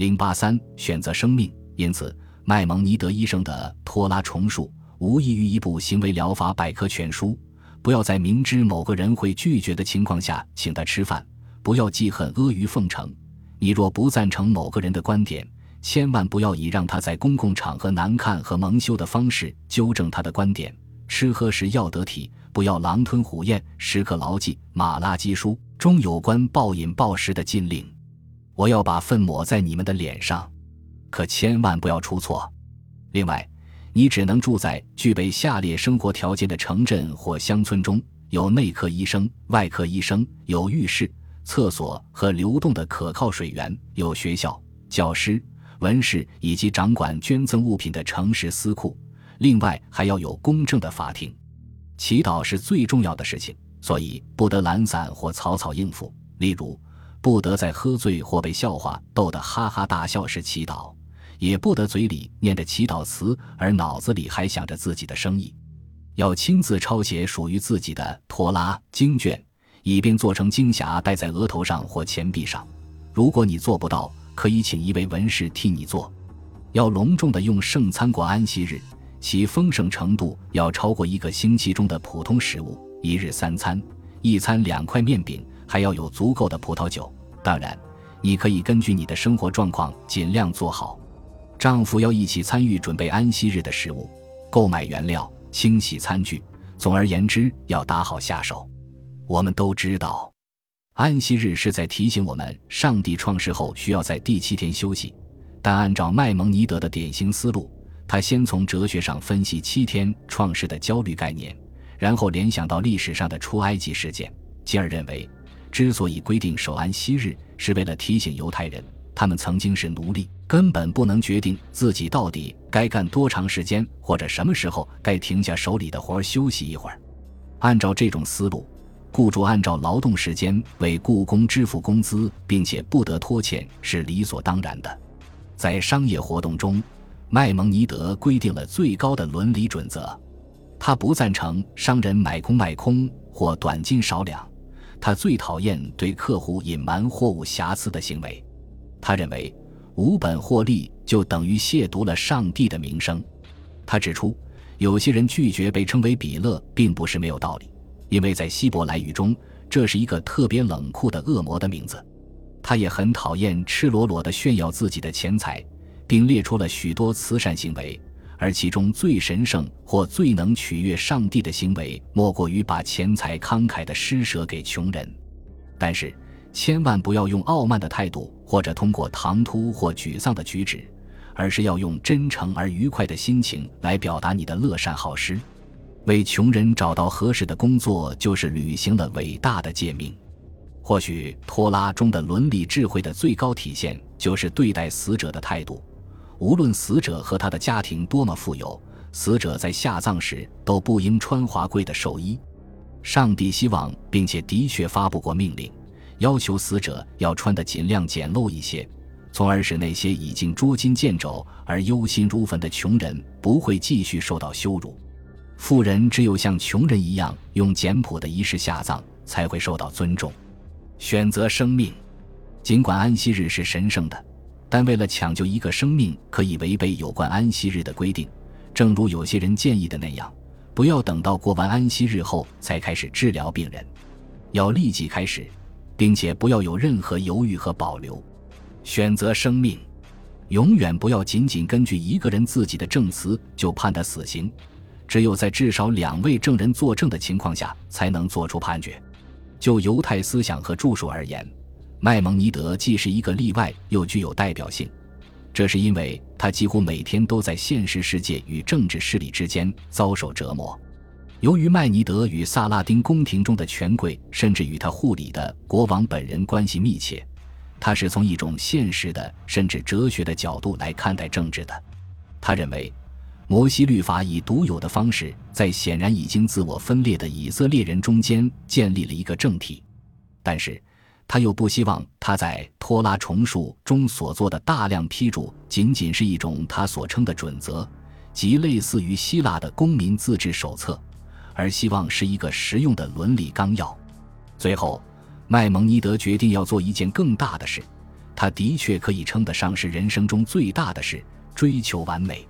零八三选择生命，因此麦蒙尼德医生的托拉重述无异于一部行为疗法百科全书。不要在明知某个人会拒绝的情况下请他吃饭，不要记恨阿谀奉承。你若不赞成某个人的观点，千万不要以让他在公共场合难看和蒙羞的方式纠正他的观点。吃喝时要得体，不要狼吞虎咽。时刻牢记《马拉基书》中有关暴饮暴食的禁令。我要把粪抹在你们的脸上，可千万不要出错。另外，你只能住在具备下列生活条件的城镇或乡村中：有内科医生、外科医生，有浴室、厕所和流动的可靠水源，有学校、教师。文士以及掌管捐赠物品的诚实私库，另外还要有公正的法庭。祈祷是最重要的事情，所以不得懒散或草草应付。例如，不得在喝醉或被笑话逗得哈哈大笑时祈祷，也不得嘴里念着祈祷词而脑子里还想着自己的生意。要亲自抄写属于自己的托拉经卷，以便做成经匣戴在额头上或钱币上。如果你做不到，可以请一位文士替你做，要隆重的用圣餐过安息日，其丰盛程度要超过一个星期中的普通食物。一日三餐，一餐两块面饼，还要有足够的葡萄酒。当然，你可以根据你的生活状况尽量做好。丈夫要一起参与准备安息日的食物，购买原料，清洗餐具。总而言之，要打好下手。我们都知道。安息日是在提醒我们，上帝创世后需要在第七天休息。但按照麦蒙尼德的典型思路，他先从哲学上分析七天创世的焦虑概念，然后联想到历史上的出埃及事件，进而认为，之所以规定守安息日，是为了提醒犹太人，他们曾经是奴隶，根本不能决定自己到底该干多长时间，或者什么时候该停下手里的活休息一会儿。按照这种思路。雇主按照劳动时间为雇工支付工资，并且不得拖欠是理所当然的。在商业活动中，麦蒙尼德规定了最高的伦理准则。他不赞成商人买空卖空或短斤少两。他最讨厌对客户隐瞒货物瑕疵的行为。他认为无本获利就等于亵渎了上帝的名声。他指出，有些人拒绝被称为比勒，并不是没有道理。因为在希伯来语中，这是一个特别冷酷的恶魔的名字。他也很讨厌赤裸裸地炫耀自己的钱财，并列出了许多慈善行为，而其中最神圣或最能取悦上帝的行为，莫过于把钱财慷慨地施舍给穷人。但是，千万不要用傲慢的态度，或者通过唐突或沮丧的举止，而是要用真诚而愉快的心情来表达你的乐善好施。为穷人找到合适的工作，就是履行了伟大的诫命。或许托拉中的伦理智慧的最高体现，就是对待死者的态度。无论死者和他的家庭多么富有，死者在下葬时都不应穿华贵的寿衣。上帝希望，并且的确发布过命令，要求死者要穿得尽量简陋一些，从而使那些已经捉襟见肘而忧心如焚的穷人不会继续受到羞辱。富人只有像穷人一样用简朴的仪式下葬，才会受到尊重。选择生命，尽管安息日是神圣的，但为了抢救一个生命，可以违背有关安息日的规定。正如有些人建议的那样，不要等到过完安息日后才开始治疗病人，要立即开始，并且不要有任何犹豫和保留。选择生命，永远不要仅仅根据一个人自己的证词就判他死刑。只有在至少两位证人作证的情况下，才能做出判决。就犹太思想和著述而言，麦蒙尼德既是一个例外，又具有代表性。这是因为他几乎每天都在现实世界与政治势力之间遭受折磨。由于麦尼德与萨拉丁宫廷中的权贵，甚至与他护理的国王本人关系密切，他是从一种现实的甚至哲学的角度来看待政治的。他认为。摩西律法以独有的方式，在显然已经自我分裂的以色列人中间建立了一个政体，但是他又不希望他在托拉重述中所做的大量批注仅仅是一种他所称的准则，即类似于希腊的公民自治手册，而希望是一个实用的伦理纲要。最后，麦蒙尼德决定要做一件更大的事。他的确可以称得上是人生中最大的事——追求完美。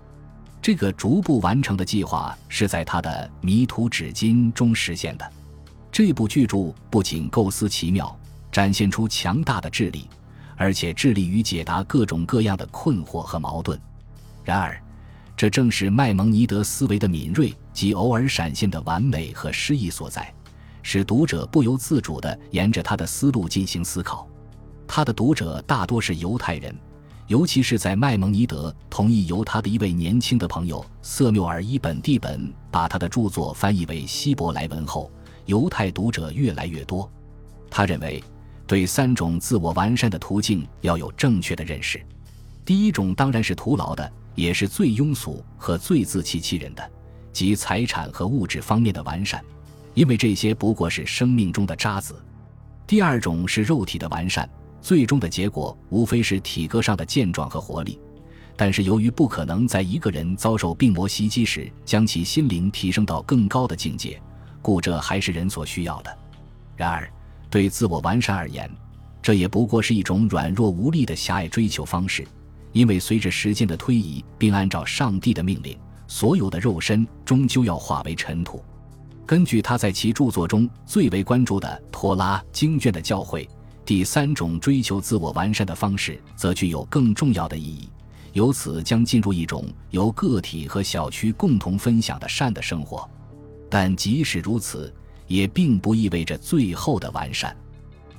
这个逐步完成的计划是在他的《迷途纸巾》中实现的。这部巨著不仅构思奇妙，展现出强大的智力，而且致力于解答各种各样的困惑和矛盾。然而，这正是麦蒙尼德思维的敏锐及偶尔闪现的完美和诗意所在，使读者不由自主地沿着他的思路进行思考。他的读者大多是犹太人，尤其是在麦蒙尼德同意由他的一位年轻的朋友瑟缪尔伊本蒂本把他的著作翻译为希伯来文后。犹太读者越来越多，他认为，对三种自我完善的途径要有正确的认识。第一种当然是徒劳的，也是最庸俗和最自欺欺人的，即财产和物质方面的完善，因为这些不过是生命中的渣子。第二种是肉体的完善，最终的结果无非是体格上的健壮和活力，但是由于不可能在一个人遭受病魔袭击时将其心灵提升到更高的境界。故这还是人所需要的。然而，对自我完善而言，这也不过是一种软弱无力的狭隘追求方式。因为随着时间的推移，并按照上帝的命令，所有的肉身终究要化为尘土。根据他在其著作中最为关注的《托拉》经卷的教诲，第三种追求自我完善的方式，则具有更重要的意义。由此将进入一种由个体和小区共同分享的善的生活。但即使如此，也并不意味着最后的完善，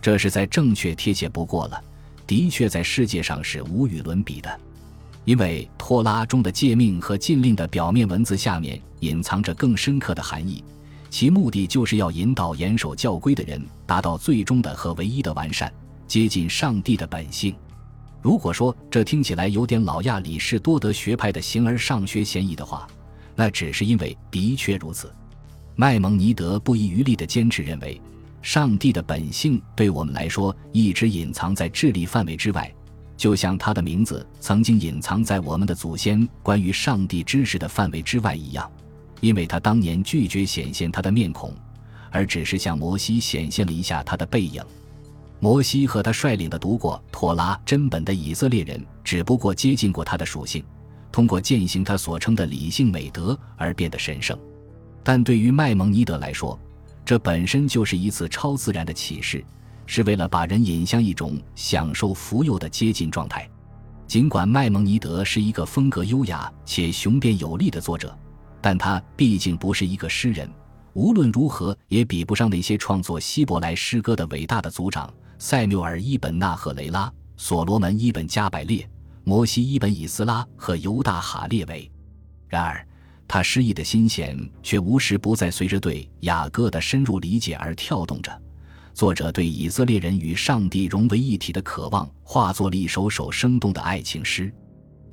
这是再正确贴切不过了。的确，在世界上是无与伦比的，因为托拉中的诫命和禁令的表面文字下面隐藏着更深刻的含义，其目的就是要引导严守教规的人达到最终的和唯一的完善，接近上帝的本性。如果说这听起来有点老亚里士多德学派的形而上学嫌疑的话，那只是因为的确如此。麦蒙尼德不遗余力地坚持认为，上帝的本性对我们来说一直隐藏在智力范围之外，就像他的名字曾经隐藏在我们的祖先关于上帝知识的范围之外一样。因为他当年拒绝显现他的面孔，而只是向摩西显现了一下他的背影。摩西和他率领的读过托拉真本的以色列人，只不过接近过他的属性，通过践行他所称的理性美德而变得神圣。但对于麦蒙尼德来说，这本身就是一次超自然的启示，是为了把人引向一种享受福佑的接近状态。尽管麦蒙尼德是一个风格优雅且雄辩有力的作者，但他毕竟不是一个诗人，无论如何也比不上那些创作希伯来诗歌的伟大的族长塞缪尔·伊本·纳赫雷拉、所罗门·伊本·加百列、摩西·伊本·以斯拉和犹大·哈列维。然而。他诗意的心弦却无时不在随着对雅各的深入理解而跳动着。作者对以色列人与上帝融为一体的渴望，化作了一首首生动的爱情诗。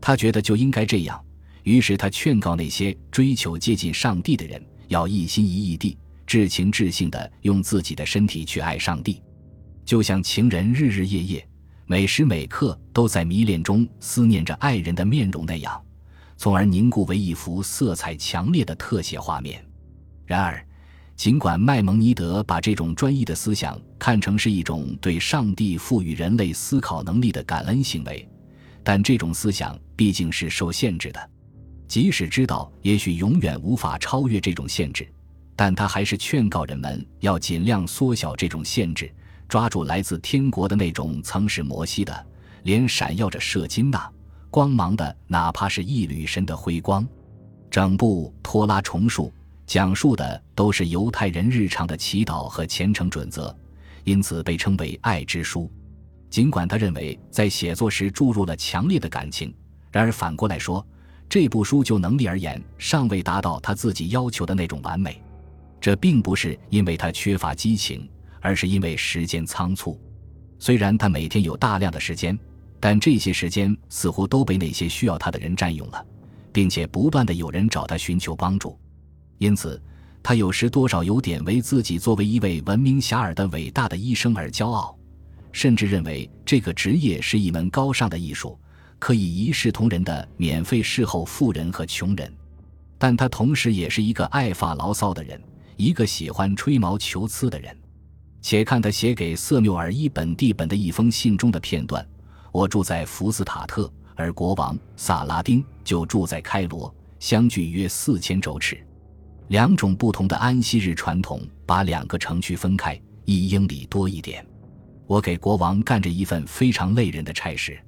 他觉得就应该这样，于是他劝告那些追求接近上帝的人，要一心一意地、至情至性地用自己的身体去爱上帝，就像情人日日夜夜、每时每刻都在迷恋中思念着爱人的面容那样。从而凝固为一幅色彩强烈的特写画面。然而，尽管麦蒙尼德把这种专一的思想看成是一种对上帝赋予人类思考能力的感恩行为，但这种思想毕竟是受限制的。即使知道也许永远无法超越这种限制，但他还是劝告人们要尽量缩小这种限制，抓住来自天国的那种曾是摩西的脸闪耀着射金呐。光芒的，哪怕是一缕神的辉光。整部托拉重述讲述的都是犹太人日常的祈祷和虔诚准则，因此被称为爱之书。尽管他认为在写作时注入了强烈的感情，然而反过来说，这部书就能力而言尚未达到他自己要求的那种完美。这并不是因为他缺乏激情，而是因为时间仓促。虽然他每天有大量的时间。但这些时间似乎都被那些需要他的人占用了，并且不断的有人找他寻求帮助，因此他有时多少有点为自己作为一位闻名遐迩的伟大的医生而骄傲，甚至认为这个职业是一门高尚的艺术，可以一视同仁的免费侍候富人和穷人。但他同时也是一个爱发牢骚的人，一个喜欢吹毛求疵的人。且看他写给瑟缪尔伊本蒂本的一封信中的片段。我住在福斯塔特，而国王萨拉丁就住在开罗，相距约四千周尺。两种不同的安息日传统把两个城区分开一英里多一点。我给国王干着一份非常累人的差事，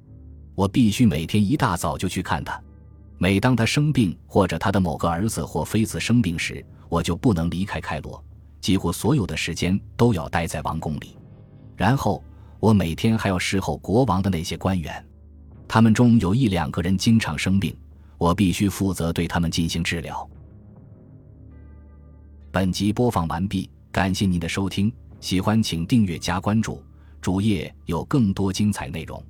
我必须每天一大早就去看他。每当他生病或者他的某个儿子或妃子生病时，我就不能离开开罗，几乎所有的时间都要待在王宫里。然后我每天还要侍候国王的那些官员，他们中有一两个人经常生病，我必须负责对他们进行治疗。本集播放完毕，感谢您的收听，喜欢请订阅加关注，主页有更多精彩内容。